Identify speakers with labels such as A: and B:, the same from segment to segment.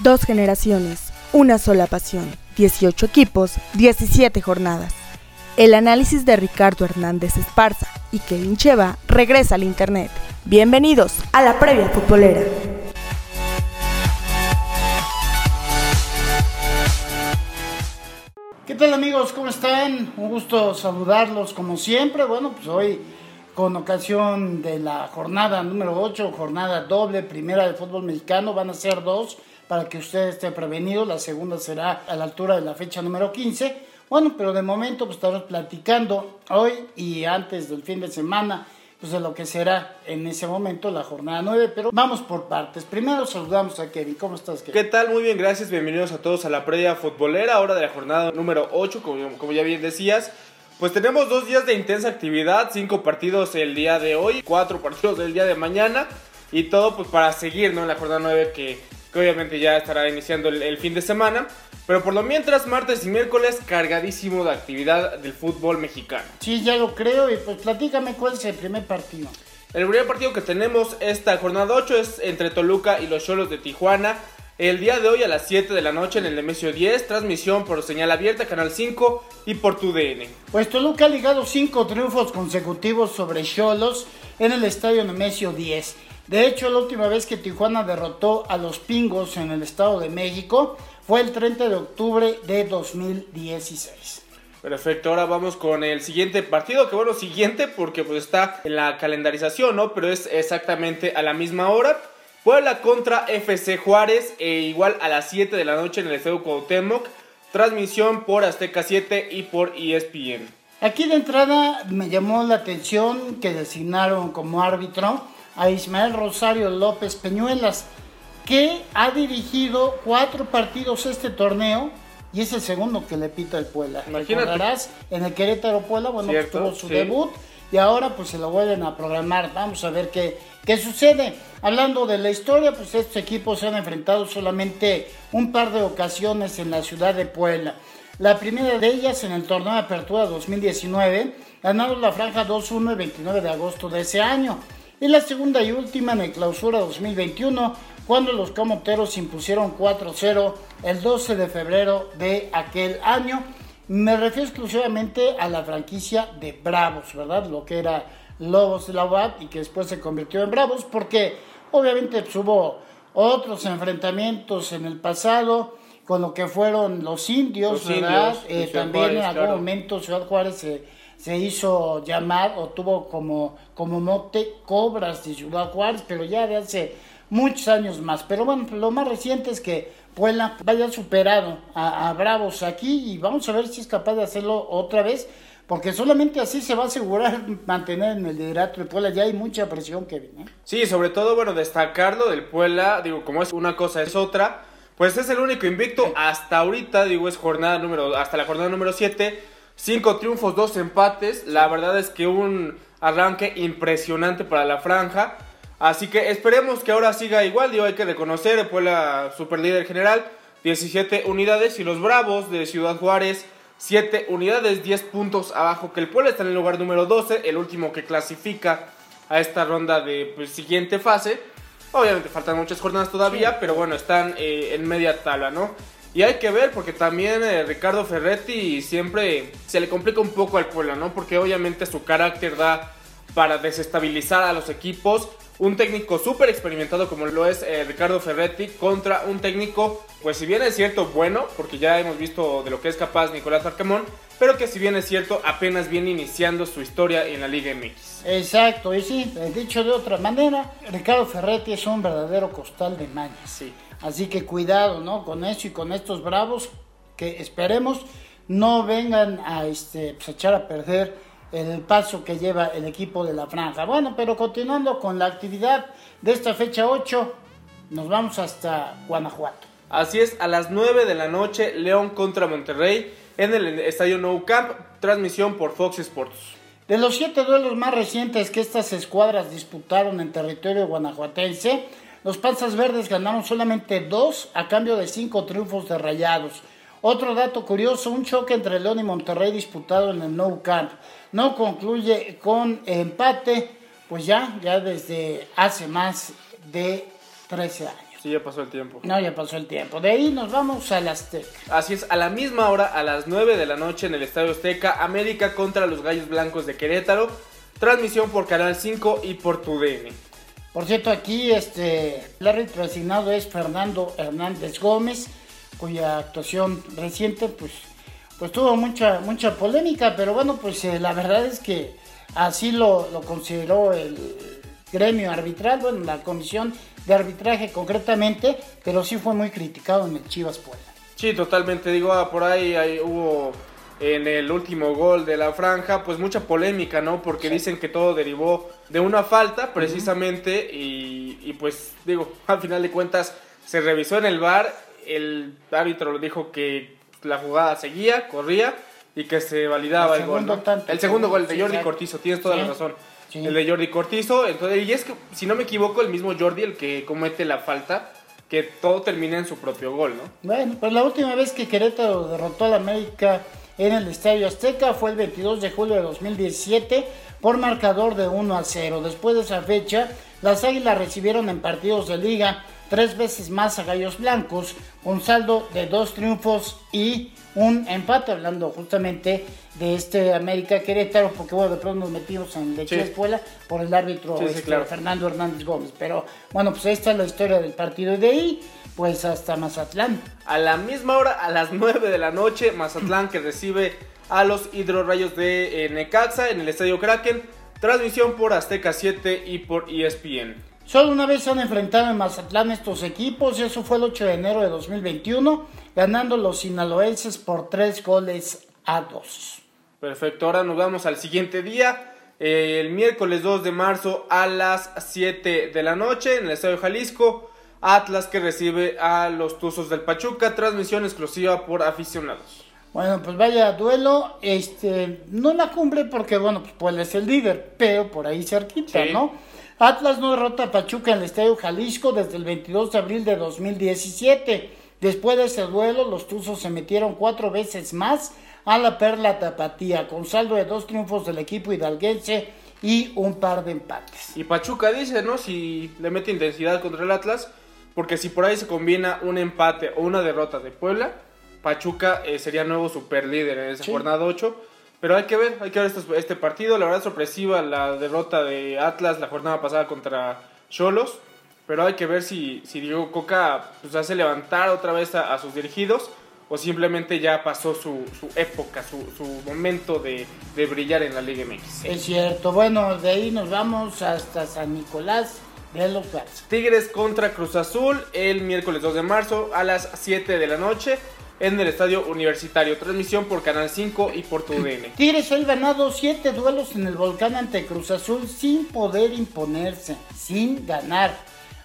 A: Dos generaciones, una sola pasión, 18 equipos, 17 jornadas. El análisis de Ricardo Hernández Esparza y Kevin Cheva regresa al Internet. Bienvenidos a la previa futbolera.
B: ¿Qué tal amigos? ¿Cómo están? Un gusto saludarlos como siempre. Bueno, pues hoy con ocasión de la jornada número 8, jornada doble, primera de fútbol mexicano, van a ser dos para que usted esté prevenido. La segunda será a la altura de la fecha número 15. Bueno, pero de momento pues estaremos platicando hoy y antes del fin de semana pues de lo que será en ese momento la jornada 9, pero vamos por partes. Primero saludamos a Kevin. ¿Cómo estás, Kevin?
C: ¿Qué tal? Muy bien, gracias. Bienvenidos a todos a la previa futbolera, ahora de la jornada número 8, como, como ya bien decías. Pues tenemos dos días de intensa actividad, cinco partidos el día de hoy, cuatro partidos el día de mañana y todo pues para seguir ¿no? en la jornada 9 que que obviamente ya estará iniciando el, fin de semana. Pero por lo mientras, martes y miércoles, cargadísimo de actividad del fútbol mexicano.
B: Sí, ya lo creo. Y pues platícame cuál es el primer partido.
C: El primer partido que tenemos esta jornada 8 es entre Toluca y los Cholos de Tijuana. El día de hoy a las 7 de la noche en el Nemesio 10, transmisión por señal abierta, Canal 5 y por TUDN.
B: Pues Toluca ha ligado 5 triunfos consecutivos sobre Cholos en el Estadio Nemesio 10. De hecho, la última vez que Tijuana derrotó a los Pingos en el Estado de México fue el 30 de octubre de 2016.
C: Perfecto, ahora vamos con el siguiente partido, que bueno, siguiente porque pues está en la calendarización, ¿no? Pero es exactamente a la misma hora. Puebla contra FC Juárez, e igual a las 7 de la noche en el Estadio Cuauhtémoc. Transmisión por Azteca 7 y por ESPN.
B: Aquí de entrada me llamó la atención que designaron como árbitro a Ismael Rosario López Peñuelas, que ha dirigido cuatro partidos este torneo y es el segundo que le pita el Puebla. Recordarás, en el Querétaro Puebla, bueno, pues tuvo su debut y ahora pues se lo vuelven a programar. Vamos a ver qué, qué sucede. Hablando de la historia, pues estos equipos se han enfrentado solamente un par de ocasiones en la ciudad de Puebla. La primera de ellas en el torneo de apertura 2019, ganaron la franja 2-1 el 29 de agosto de ese año. Y la segunda y última en el clausura 2021, cuando los camoteros impusieron 4-0 el 12 de febrero de aquel año. Me refiero exclusivamente a la franquicia de Bravos, ¿verdad? Lo que era Lobos de la UAT y que después se convirtió en Bravos, porque obviamente pues, hubo otros enfrentamientos en el pasado con lo que fueron los indios, ¿verdad? Eh, también en algún momento Ciudad Juárez se se hizo llamar o tuvo como, como mote Cobras de Ciudad Juárez, pero ya de hace muchos años más. Pero bueno, lo más reciente es que Puebla vaya superado a, Bravos aquí y vamos a ver si es capaz de hacerlo otra vez. Porque solamente así se va a asegurar mantener en el liderato de Puebla. Ya hay mucha presión, que viene.
C: Sí, sobre todo, bueno, destacarlo del Puebla, digo, como es una cosa, es otra. Pues es el único invicto hasta ahorita, digo, es jornada número, hasta la jornada número 7 Cinco triunfos, dos empates. La verdad es que un arranque impresionante para la franja. Así que esperemos que ahora siga igual. Digo, hay que reconocer, fue la superlíder general, 17 unidades. Y los Bravos de Ciudad Juárez, 7 unidades, 10 puntos abajo que el Puebla. Está en el lugar número 12, el último que clasifica a esta ronda de pues, siguiente fase. Obviamente faltan muchas jornadas todavía, pero bueno, están eh, en media tabla, ¿no? Y hay que ver, porque también eh, Ricardo Ferretti siempre se le complica un poco al Puebla, ¿no? Porque obviamente su carácter da para desestabilizar a los equipos. Un técnico súper experimentado como lo es eh, Ricardo Ferretti contra un técnico, pues si bien es cierto, bueno, porque ya hemos visto de lo que es capaz Nicolás Arcamón, pero que si bien es cierto, apenas viene iniciando su historia en la Liga MX.
B: Exacto, y sí, dicho de otra manera, Ricardo Ferretti es un verdadero costal de mañas.
C: Sí.
B: Así que cuidado, ¿no? Con eso y con estos bravos que esperemos no vengan a este, pues, echar a perder el paso que lleva el equipo de la franja. Bueno, pero continuando con la actividad de esta fecha 8, nos vamos hasta Guanajuato.
C: Así es, a las 9 de la noche, León contra Monterrey en el Estadio Nou Camp, transmisión por Fox Sports.
B: De los siete duelos más recientes que estas escuadras disputaron en territorio guanajuatense, los Panzas Verdes ganaron solamente dos a cambio de cinco triunfos de rayados. Otro dato curioso, un choque entre León y Monterrey disputado en el Nou Camp. No concluye con empate, pues ya, ya desde hace más de 13 años.
C: Sí, ya pasó el tiempo.
B: No, ya pasó el tiempo. De ahí nos vamos al Azteca.
C: Así es, a la misma hora, a las 9 de la noche en el Estadio Azteca, América contra los Gallos Blancos de Querétaro. Transmisión por Canal 5 y por TUDN.
B: Por cierto, aquí este, el árbitro asignado es Fernando Hernández Gómez, cuya actuación reciente pues, pues tuvo mucha, mucha polémica, pero bueno, pues eh, la verdad es que así lo, lo consideró el gremio arbitral, bueno, la comisión de arbitraje concretamente, pero sí fue muy criticado en el Chivas Puebla.
C: Sí, totalmente. Digo, ah, por ahí, ahí hubo en el último gol de la franja, pues mucha polémica, ¿no? Porque dicen que todo derivó de una falta, precisamente, y, y, pues digo, al final de cuentas se revisó en el bar, el árbitro dijo que la jugada seguía, corría y que se validaba el,
B: El
C: gol. ¿no?
B: tanto.
C: el segundo gol de
B: Sí,
C: Jordi. Cortizo, tienes toda la
B: Sí.
C: razón.
B: Sí.
C: El de Jordi Cortizo, entonces, y es que, si no me equivoco, el mismo Jordi el que comete la falta, que todo termina en su propio gol, ¿no?
B: Bueno, pues la última vez que Querétaro derrotó al América en el Estadio Azteca fue el 22 de julio de 2017 por marcador de 1 a 0. Después de esa fecha, las Águilas recibieron en partidos de liga tres veces más a Gallos Blancos, con saldo de dos triunfos y un empate, hablando justamente de este América Querétaro, porque bueno, de pronto nos metimos en Leche
C: Sí.
B: Espuela por el árbitro
C: Sí, sí,
B: este,
C: claro.
B: Fernando Hernández Gómez. Pero bueno, pues esta es la historia del partido y de ahí, pues hasta Mazatlán.
C: A la misma hora, a las 9 de la noche, Mazatlán que recibe a los hidrorrayos de eh, Necaxa en el Estadio Kraken. Transmisión por Azteca 7 y por ESPN.
B: Solo una vez se han enfrentado en Mazatlán estos equipos, y eso fue el 8 de enero de 2021, ganando los sinaloenses por 3 goles a 2.
C: Perfecto, ahora nos vamos al siguiente día. eh, el miércoles 2 de marzo a las 7 de la noche en el Estadio Jalisco. Atlas que recibe a los Tuzos del Pachuca. Transmisión exclusiva por aficionados.
B: Bueno, pues vaya duelo, este, no la cumbre porque, bueno, pues Puebla es el líder, pero por ahí cerquita,
C: Sí.
B: ¿no? Atlas no derrota a Pachuca en el Estadio Jalisco desde el 22 de abril de 2017. Después de ese duelo, los Tuzos se metieron cuatro veces más a la Perla Tapatía, con saldo de dos triunfos del equipo hidalguense y un par de empates.
C: Y Pachuca dice, ¿no? Si le mete intensidad contra el Atlas, porque si por ahí se combina un empate o una derrota de Puebla, Pachuca eh, sería nuevo superlíder en esa
B: Sí.
C: jornada 8. Pero hay que ver, hay que ver este, este partido. La verdad sorpresiva la derrota de Atlas la jornada pasada contra Cholos. Pero hay que ver si, si Diego Coca pues, hace levantar otra vez a, a sus dirigidos o simplemente ya pasó su, su época, su, su momento de, de brillar en la Liga MX.
B: Es cierto, bueno, de ahí nos vamos hasta San Nicolás de los Garza.
C: Tigres contra Cruz Azul el miércoles 2 de marzo a las 7 de la noche en el Estadio Universitario. Transmisión por Canal 5 y por TUDN.
B: Tigres ha ganado siete duelos en el volcán ante Cruz Azul sin poder imponerse, sin ganar.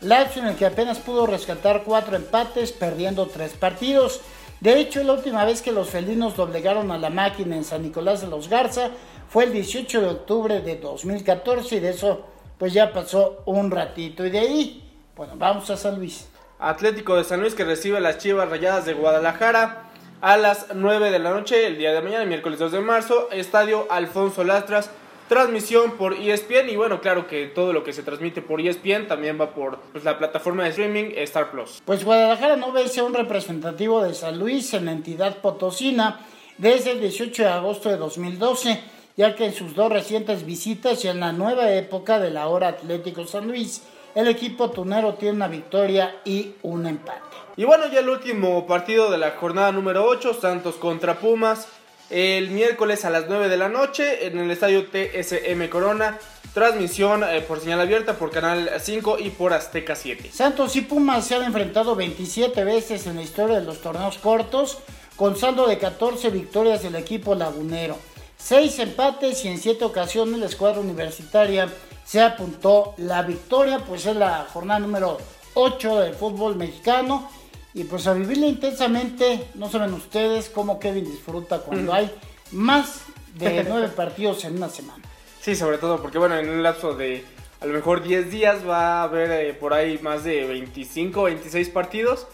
B: Lazio en el que apenas pudo rescatar cuatro empates, perdiendo tres partidos. De hecho, la última vez que los felinos doblegaron a la máquina en San Nicolás de los Garza fue el 18 de octubre de 2014 y de eso pues ya pasó un ratito. Y de ahí, bueno, vamos a San Luis.
C: Atlético de San Luis que recibe a las Chivas Rayadas de Guadalajara a las 9 de la noche el día de mañana, miércoles 2 de marzo, Estadio Alfonso Lastras. Transmisión por ESPN y bueno, claro que todo lo que se transmite por ESPN también va por pues, la plataforma de streaming Star Plus.
B: Pues Guadalajara no ve ser un representativo de San Luis en la entidad potosina desde el 18 de agosto de 2012, ya que en sus dos recientes visitas y en la nueva época del ahora Atlético San Luis, el equipo tunero tiene una victoria y un empate.
C: Y bueno, ya el último partido de la jornada número 8, Santos contra Pumas, el miércoles a las 9 de la noche en el estadio TSM Corona. Transmisión eh, por señal abierta por Canal 5 y por Azteca 7.
B: Santos y Pumas se han enfrentado 27 veces en la historia de los torneos cortos, con saldo de 14 victorias del equipo lagunero, 6 empates y en 7 ocasiones la escuadra universitaria se apuntó la victoria, pues es la jornada número 8 del fútbol mexicano. Y pues a vivirla intensamente, no saben ustedes cómo Kevin disfruta cuando hay más de 9 partidos en una semana.
C: Sí, sobre todo porque bueno, en un lapso de a lo mejor 10 días va a haber eh, por ahí más de 25, 26 partidos.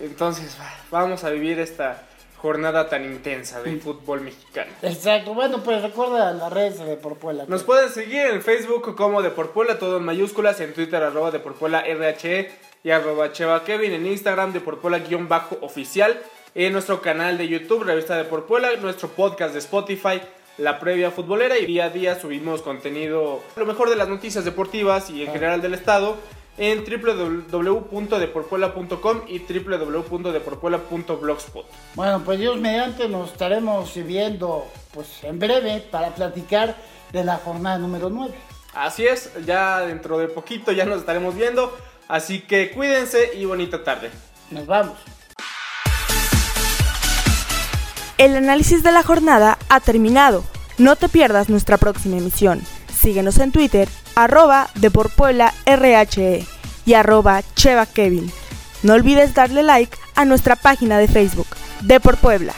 C: Entonces va- vamos a vivir esta jornada tan intensa del fútbol mexicano.
B: Exacto, bueno, pues recuerda las redes de Por Puebla.
C: Nos pueden seguir en Facebook como de Por Puebla, todo en mayúsculas, en Twitter arroba de Por Puebla RHE y arroba Cheva Kevin, en Instagram de Por Puebla guion bajo oficial, en nuestro canal de YouTube, Revista de Por Puebla, nuestro podcast de Spotify, La Previa Futbolera y día a día subimos contenido, lo mejor de las noticias deportivas y en general del estado en www.deporpuela.com y www.deporpuela.blogspot.
B: Bueno, pues Dios mediante nos estaremos viendo pues en breve para platicar de la jornada número 9.
C: Así es, ya dentro de poquito ya nos estaremos viendo, así que cuídense y bonita tarde.
B: Nos vamos.
A: El análisis de la jornada ha terminado. No te pierdas nuestra próxima emisión. Síguenos en Twitter, arroba de por Puebla RHE y arroba Cheva Kevin. No olvides darle like a nuestra página de Facebook, de por Puebla.